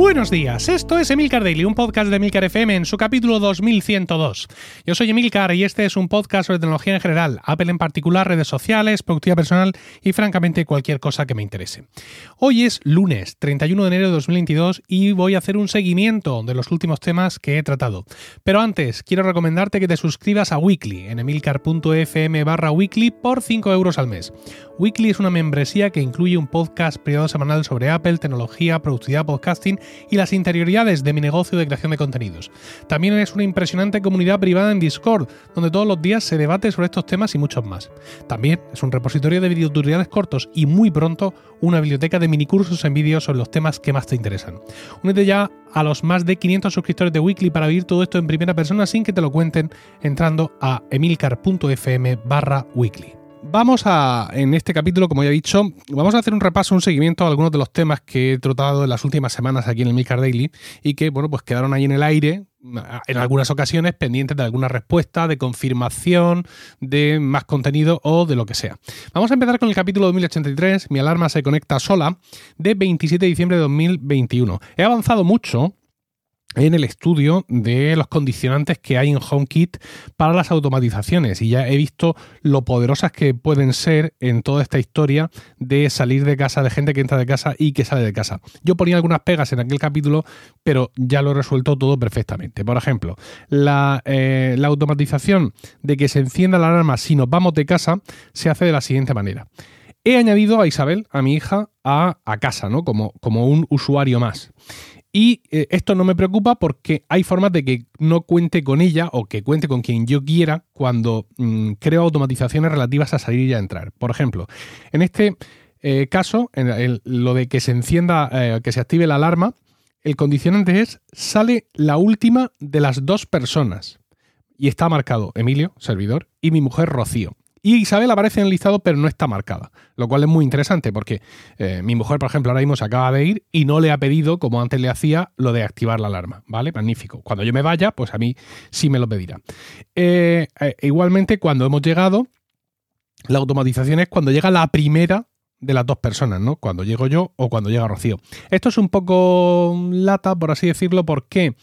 Buenos días, esto es Emilcar Daily, un podcast de Emilcar FM en su capítulo 2102. Yo soy Emilcar y este es un podcast sobre tecnología en general, Apple en particular, redes sociales, productividad personal y francamente cualquier cosa que me interese. Hoy es lunes 31 de enero de 2022 y voy a hacer un seguimiento de los últimos temas que he tratado. Pero antes, quiero recomendarte que te suscribas a Weekly en emilcar.fm barra weekly por 5 euros al mes. Weekly es una membresía que incluye un podcast privado semanal sobre Apple, tecnología, productividad, podcasting y las interioridades de mi negocio de creación de contenidos. También es una impresionante comunidad privada en Discord, donde todos los días se debate sobre estos temas y muchos más. También es un repositorio de videotutoriales cortos y muy pronto una biblioteca de minicursos en vídeo sobre los temas que más te interesan. Únete ya a los más de 500 suscriptores de Weekly para vivir todo esto en primera persona sin que te lo cuenten entrando a emilcar.fm barra weekly. Vamos a, en este capítulo, como ya he dicho, vamos a hacer un repaso, un seguimiento a algunos de los temas que he tratado en las últimas semanas aquí en el Milcar Daily y que, bueno, pues quedaron ahí en el aire en algunas ocasiones pendientes de alguna respuesta, de confirmación, de más contenido o de lo que sea. Vamos a empezar con el capítulo 2083, Mi alarma se conecta sola, de 27 de diciembre de 2021. He avanzado mucho en el estudio de los condicionantes que hay en HomeKit para las automatizaciones y ya he visto lo poderosas que pueden ser en toda esta historia de salir de casa, de gente que entra de casa y que sale de casa. Yo ponía algunas pegas en aquel capítulo, pero ya lo he resuelto todo perfectamente. Por ejemplo, la, eh, automatización de que se encienda la alarma si nos vamos de casa se hace de la siguiente manera. He añadido a Isabel, a mi hija, a, a casa, ¿no? Como, como un usuario más. Y eh, esto no me preocupa porque hay formas de que no cuente con ella o que cuente con quien yo quiera cuando mm, creo automatizaciones relativas a salir y a entrar. Por ejemplo, en este eh, caso, en lo de que se encienda, eh, que se active la alarma, el condicionante es sale la última de las dos personas. Y está marcado Emilio, servidor, y mi mujer Rocío. Y Isabel aparece en el listado, pero no está marcada. Lo cual es muy interesante porque eh, mi mujer, por ejemplo, ahora mismo se acaba de ir y no le ha pedido, como antes le hacía, lo de activar la alarma. ¿Vale? Magnífico. Cuando yo me vaya, pues a mí sí me lo pedirá. Eh, eh, igualmente, cuando hemos llegado, la automatización es cuando llega la primera de las dos personas, ¿no? Cuando llego yo o cuando llega Rocío. Esto es un poco lata, por así decirlo, ¿por qué?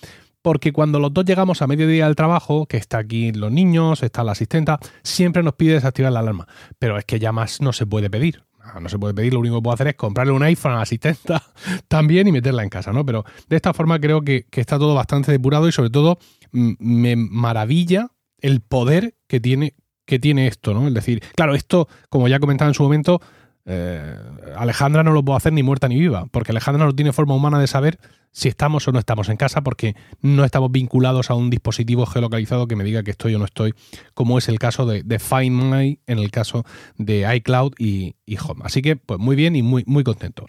Porque cuando los dos llegamos a mediodía del trabajo, que está aquí los niños, está la asistenta, siempre nos pide desactivar la alarma. Pero es que ya más no se puede pedir. Ah, no se puede pedir, lo único que puedo hacer es comprarle un iPhone a la asistenta también y meterla en casa, ¿no? Pero de esta forma creo que, está todo bastante depurado y sobre todo me maravilla el poder que tiene, que tiene esto, ¿no? Es decir, claro, esto, como ya comentaba en su momento, eh, Alejandra no lo puedo hacer ni muerta ni viva, porque Alejandra no tiene forma humana de saber si estamos o no estamos en casa porque no estamos vinculados a un dispositivo geolocalizado que me diga que estoy o no estoy, como es el caso de, Find My en el caso de iCloud y, Home. Así que, pues muy bien y muy, muy contento.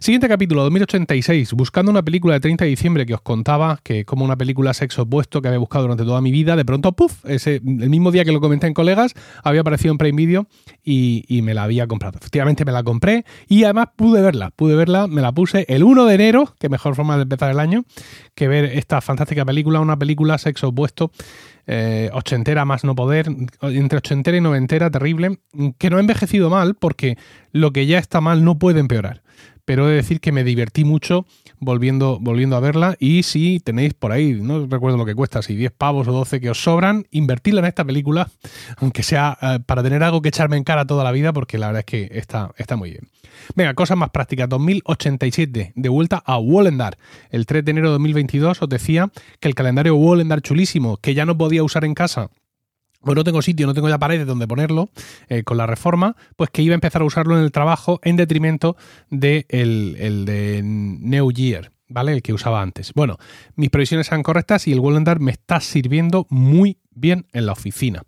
Siguiente capítulo, 2086, buscando una película de 30 de diciembre que os contaba que como una película sexo opuesto que había buscado durante toda mi vida, de pronto, puff, ese, el mismo día que lo comenté en colegas, había aparecido en Prime Video y, y me la había comprado. Efectivamente me la compré y además pude verla, pude verla, me la puse el 1 de enero, que mejor forma de empezar el año que ver esta fantástica película, una película sexo opuesto, eh, ochentera más no poder, entre ochentera y noventera, terrible, que no ha envejecido mal porque lo que ya está mal no puede empeorar. Pero he de decir que me divertí mucho volviendo, volviendo a verla. Y si tenéis por ahí, no recuerdo lo que cuesta, si 10 pavos o 12 que os sobran, invertirla en esta película, aunque sea eh, para tener algo que echarme en cara toda la vida, porque la verdad es que está, está muy bien. Venga, cosas más prácticas. 2087, de vuelta a Wallendar. El 3 de enero de 2022 os decía que el calendario Wallendar chulísimo, que ya no podía usar en casa, pues no tengo sitio, no tengo ya paredes donde ponerlo eh, con la reforma, pues que iba a empezar a usarlo en el trabajo en detrimento del de el New Year, ¿vale? El que usaba antes. Bueno, mis previsiones eran correctas y el Wallendar me está sirviendo muy bien en la oficina.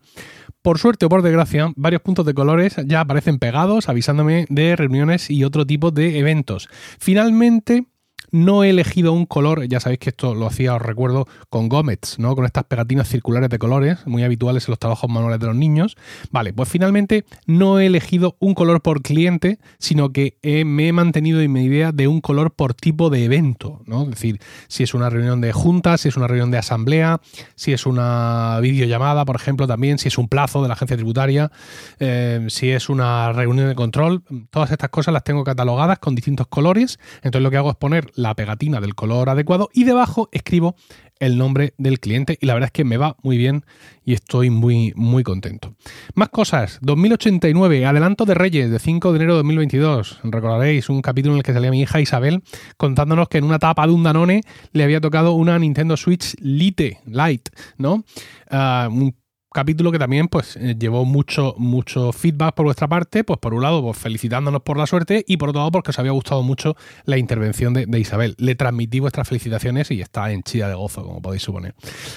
Por suerte o por desgracia, varios puntos de colores ya aparecen pegados avisándome de reuniones y otro tipo de eventos. Finalmente, no he elegido un color, ya sabéis que esto lo hacía, os recuerdo, con Gomets, ¿no? Con estas pegatinas circulares de colores, muy habituales en los trabajos manuales de los niños. Vale, pues finalmente no he elegido un color por cliente, sino que me he mantenido en mi idea de un color por tipo de evento, ¿no? Es decir, si es una reunión de junta, si es una reunión de asamblea, si es una videollamada, por ejemplo, también, si es un plazo de la agencia tributaria, eh, si es una reunión de control, todas estas cosas las tengo catalogadas con distintos colores. Entonces lo que hago es poner la pegatina del color adecuado y debajo escribo el nombre del cliente y la verdad es que me va muy bien y estoy muy muy contento. Más cosas, 2089, adelanto de Reyes de 5 de enero de 2022. Recordaréis un capítulo en el que salía mi hija Isabel contándonos que en una tapa de un Danone le había tocado una Nintendo Switch Lite, Lite, ¿no? Ah, un capítulo que también pues eh, llevó mucho, mucho feedback por vuestra parte, pues por un lado pues, felicitándonos por la suerte y por otro lado porque os había gustado mucho la intervención de, Isabel. Le transmití vuestras felicitaciones y está en chida de gozo, como podéis suponer.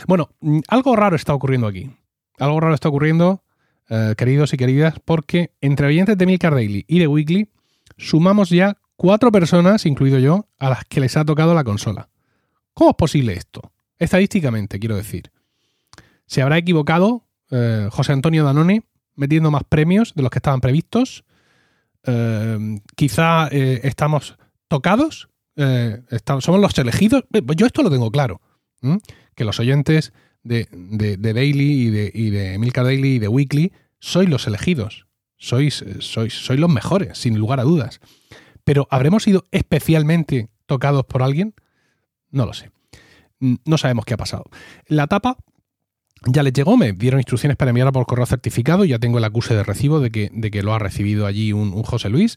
Bueno, mm, algo raro está ocurriendo aquí. Algo raro está ocurriendo, eh, queridos y queridas, porque entre oyentes de Milcar Daily y de Weekly sumamos ya cuatro personas, incluido yo, a las que les ha tocado la consola. ¿Cómo es posible esto? Estadísticamente, quiero decir. ¿Se habrá equivocado eh, José Antonio Danone metiendo más premios de los que estaban previstos. Eh, quizá eh, estamos tocados, somos los elegidos. Yo esto lo tengo claro, que los oyentes de, Daily y de, y Milka Daily y de Weekly sois los elegidos, sois, sois, sois los mejores, sin lugar a dudas. Pero ¿habremos sido especialmente tocados por alguien? No lo sé. No sabemos qué ha pasado. La tapa ya les llegó, me dieron instrucciones para enviarla por correo certificado, ya tengo el acuse de recibo de que, de que lo ha recibido allí un, José Luis.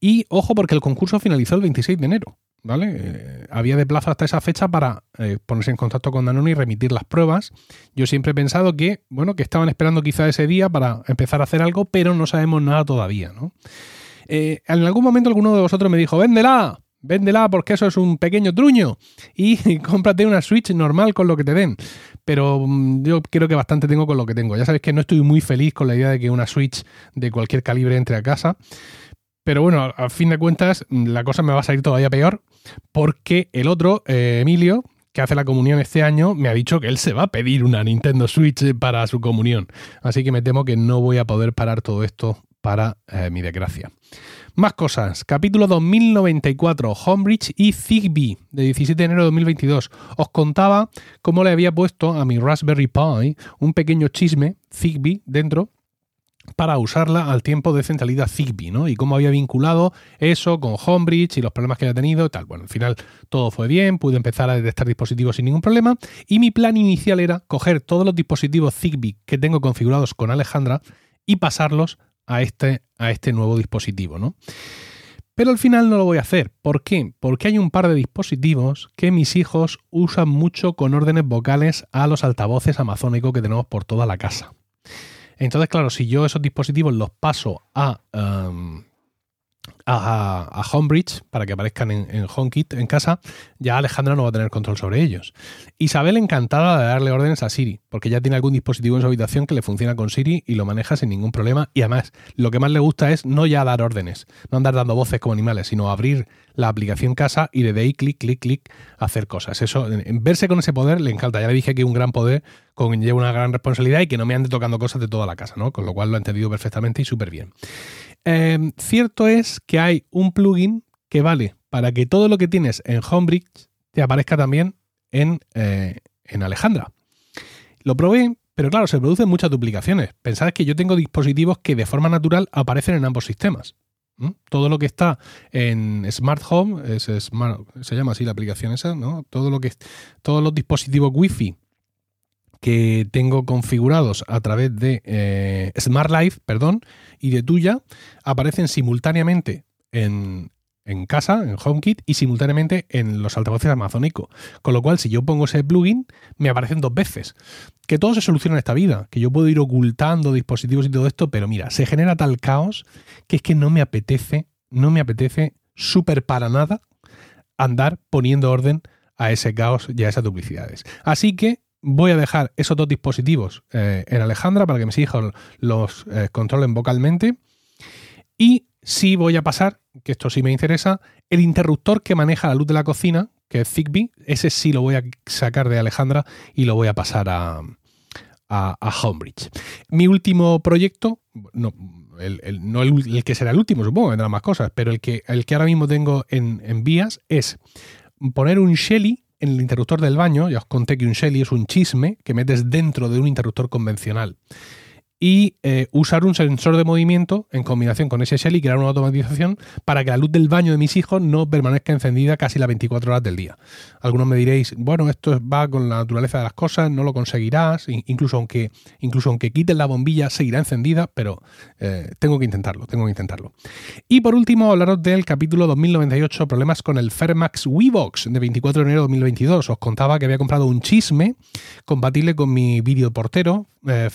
Y ojo, porque el concurso finalizó el 26 de enero. ¿Vale? Eh, había de plazo hasta esa fecha para eh, ponerse en contacto con Danone y remitir las pruebas. Yo siempre he pensado que, bueno, que estaban esperando quizá ese día para empezar a hacer algo, pero no sabemos nada todavía, ¿no? Eh, en algún momento alguno de vosotros me dijo, véndela, véndela porque eso es un pequeño truño y cómprate una Switch normal con lo que te den. Pero mm, yo creo que bastante tengo con lo que tengo. Ya sabéis que no estoy muy feliz con la idea de que una Switch de cualquier calibre entre a casa. Pero bueno, a fin de cuentas mm, la cosa me va a salir todavía peor porque el otro, eh, Emilio, que hace la comunión este año, me ha dicho que él se va a pedir una Nintendo Switch para su comunión. Así que me temo que no voy a poder parar todo esto para eh, mi desgracia. Más cosas. Capítulo 2094, Homebridge y Zigbee, de 17 de enero de 2022. Os contaba cómo le había puesto a mi Raspberry Pi un pequeño chisme Zigbee dentro para usarla al tiempo de centralidad Zigbee, ¿no? Y cómo había vinculado eso con Homebridge y los problemas que había tenido y tal. Bueno, al final todo fue bien, pude empezar a detectar dispositivos sin ningún problema y mi plan inicial era coger todos los dispositivos Zigbee que tengo configurados con Alejandra y pasarlos a este, a este nuevo dispositivo, ¿no? Pero al final no lo voy a hacer. ¿Por qué? Porque hay un par de dispositivos que mis hijos usan mucho con órdenes vocales a los altavoces amazónicos que tenemos por toda la casa. Entonces, claro, si yo esos dispositivos los paso a, em, a, Homebridge para que aparezcan en, HomeKit en casa, ya Alejandra no va a tener control sobre ellos. Isabel encantada de darle órdenes a Siri, porque ya tiene algún dispositivo en su habitación que le funciona con Siri y lo maneja sin ningún problema. Y además, lo que más le gusta es no ya dar órdenes, no andar dando voces como animales, sino abrir la aplicación casa y desde ahí clic, clic, clic, hacer cosas. Eso, verse con ese poder le encanta. Ya le dije que un gran poder conlleva una gran responsabilidad y que no me ande tocando cosas de toda la casa, ¿no? Con lo cual lo ha entendido perfectamente y súper bien. Em, cierto es que hay un plugin que vale para que todo lo que tienes en Homebridge te aparezca también en, eh, en Alejandra. Lo probé, pero claro, se producen muchas duplicaciones. Pensad que yo tengo dispositivos que de forma natural aparecen en ambos sistemas. Todo lo que está en Smart Home, es se llama así la aplicación esa, ¿no? Todo lo que todos los dispositivos Wi-Fi que tengo configurados a través de eh, Smart Life, perdón, y de tuya, aparecen simultáneamente en, casa, en HomeKit, y simultáneamente en los altavoces amazónicos. Con lo cual, si yo pongo ese plugin, me aparecen dos veces. Que todo se soluciona en esta vida, que yo puedo ir ocultando dispositivos y todo esto, pero mira, se genera tal caos que es que no me apetece, no me apetece súper para nada andar poniendo orden a ese caos y a esas duplicidades. Así que voy a dejar esos dos dispositivos eh, en Alejandra para que mis hijos los eh, controlen vocalmente. Y sí voy a pasar, que esto sí me interesa, el interruptor que maneja la luz de la cocina, que es Zigbee, ese sí lo voy a sacar de Alejandra y lo voy a pasar a, a, Homebridge. Mi último proyecto, no, el, que será el último, supongo, vendrán más cosas, pero el que, el que ahora mismo tengo en, en vías es poner un Shelly en el interruptor del baño, ya os conté que un Shelly es un chisme que metes dentro de un interruptor convencional. Y eh, usar un sensor de movimiento en combinación con SSL y crear una automatización para que la luz del baño de mis hijos no permanezca encendida casi las 24 horas del día. Algunos me diréis, bueno, esto va con la naturaleza de las cosas, no lo conseguirás, incluso aunque, incluso aunque quiten la bombilla seguirá encendida, pero eh, tengo que intentarlo, tengo que intentarlo. Y por último, hablaros del capítulo 2098, problemas con el Fermax Wevox de 24 de enero de 2022. Os contaba que había comprado un chisme compatible con mi vídeo portero, eh,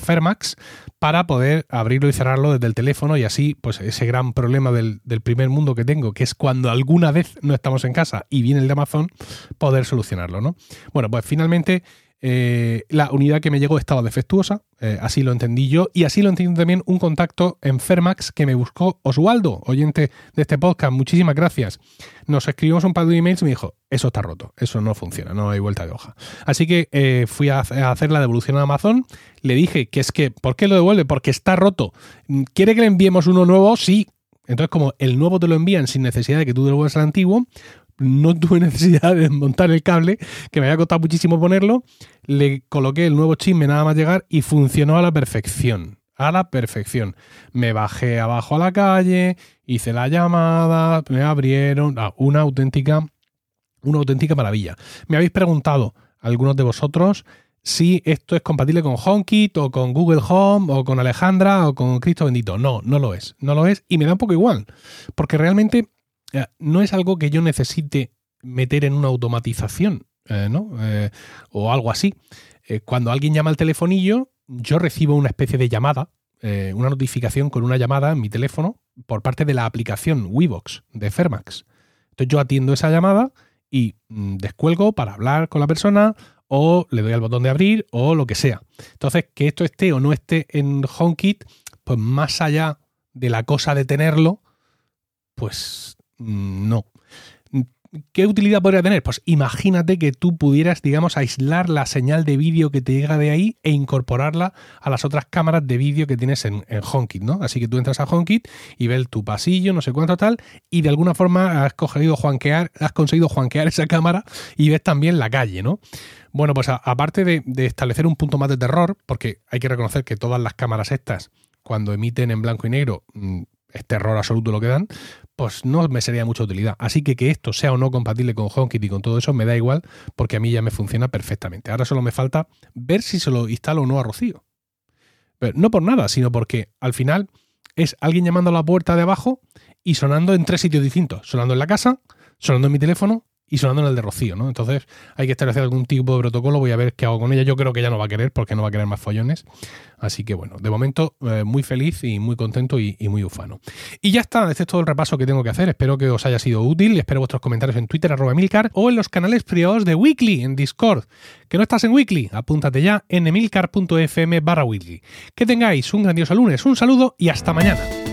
para poder abrirlo y cerrarlo desde el teléfono y así, pues ese gran problema del, del, primer mundo que tengo, que es cuando alguna vez no estamos en casa y viene el de Amazon, poder solucionarlo, ¿no? Bueno, pues finalmente eh, la unidad que me llegó estaba defectuosa, eh, así lo entendí yo, y así lo entiendo también un contacto en Fermax que me buscó Oswaldo, oyente de este podcast, muchísimas gracias. Nos escribimos un par de emails y me dijo, eso está roto, eso no funciona, no hay vuelta de hoja. Así que eh, fui a, hacer la devolución a Amazon, le dije que es que, ¿por qué lo devuelve? Porque está roto. ¿Quiere que le enviemos uno nuevo? Sí. Entonces, como el nuevo te lo envían sin necesidad de que tú devuelvas el antiguo, no tuve necesidad de desmontar el cable, que me había costado muchísimo ponerlo. Le coloqué el nuevo chisme nada más llegar y funcionó a la perfección. A la perfección. Me bajé abajo a la calle, hice la llamada, me abrieron. Ah, una auténtica, una auténtica maravilla. Me habéis preguntado, algunos de vosotros, si esto es compatible con HomeKit o con Google Home o con Alejandra o con Cristo bendito. No, no lo es. No lo es y me da un poco igual. Porque realmente no es algo que yo necesite meter en una automatización, eh, ¿no? Eh, o algo así. Eh, cuando alguien llama al telefonillo, yo recibo una especie de llamada, una notificación con una llamada en mi teléfono por parte de la aplicación Wevox de Fermax. Entonces yo atiendo esa llamada y mm, descuelgo para hablar con la persona o le doy al botón de abrir o lo que sea. Entonces, que esto esté o no esté en HomeKit, pues más allá de la cosa de tenerlo, pues no. ¿Qué utilidad podría tener? Pues imagínate que tú pudieras, digamos, aislar la señal de vídeo que te llega de ahí e incorporarla a las otras cámaras de vídeo que tienes en, HomeKit, ¿no? Así que tú entras a HomeKit y ves tu pasillo, no sé cuánto tal, y de alguna forma has conseguido juanquear esa cámara y ves también la calle, ¿no? Bueno, pues aparte de, de establecer un punto más de terror, porque hay que reconocer que todas las cámaras estas, cuando emiten en blanco y negro, mm, es terror absoluto lo que dan, pues no me sería mucha utilidad. Así que que esto sea o no compatible con HomeKit y con todo eso me da igual porque a mí ya me funciona perfectamente. Ahora solo me falta ver si se lo instalo o no a Rocío. Pero no por nada, sino porque al final es alguien llamando a la puerta de abajo y sonando en tres sitios distintos. Sonando en la casa, sonando en mi teléfono y sonando en el de Rocío, ¿no? Entonces hay que establecer algún tipo de protocolo, voy a ver qué hago con ella. Yo creo que ella no va a querer porque no va a querer más follones. Así que bueno, de momento eh, muy feliz y muy contento y, muy ufano. Y ya está, este es todo el repaso que tengo que hacer. Espero que os haya sido útil. Espero vuestros comentarios en Twitter, arroba Emilcar, o en los canales privados de Weekly en Discord. ¿Que no estás en Weekly? Apúntate ya en emilcar.fm barra Weekly. Que tengáis un grandioso lunes, un saludo y hasta mañana.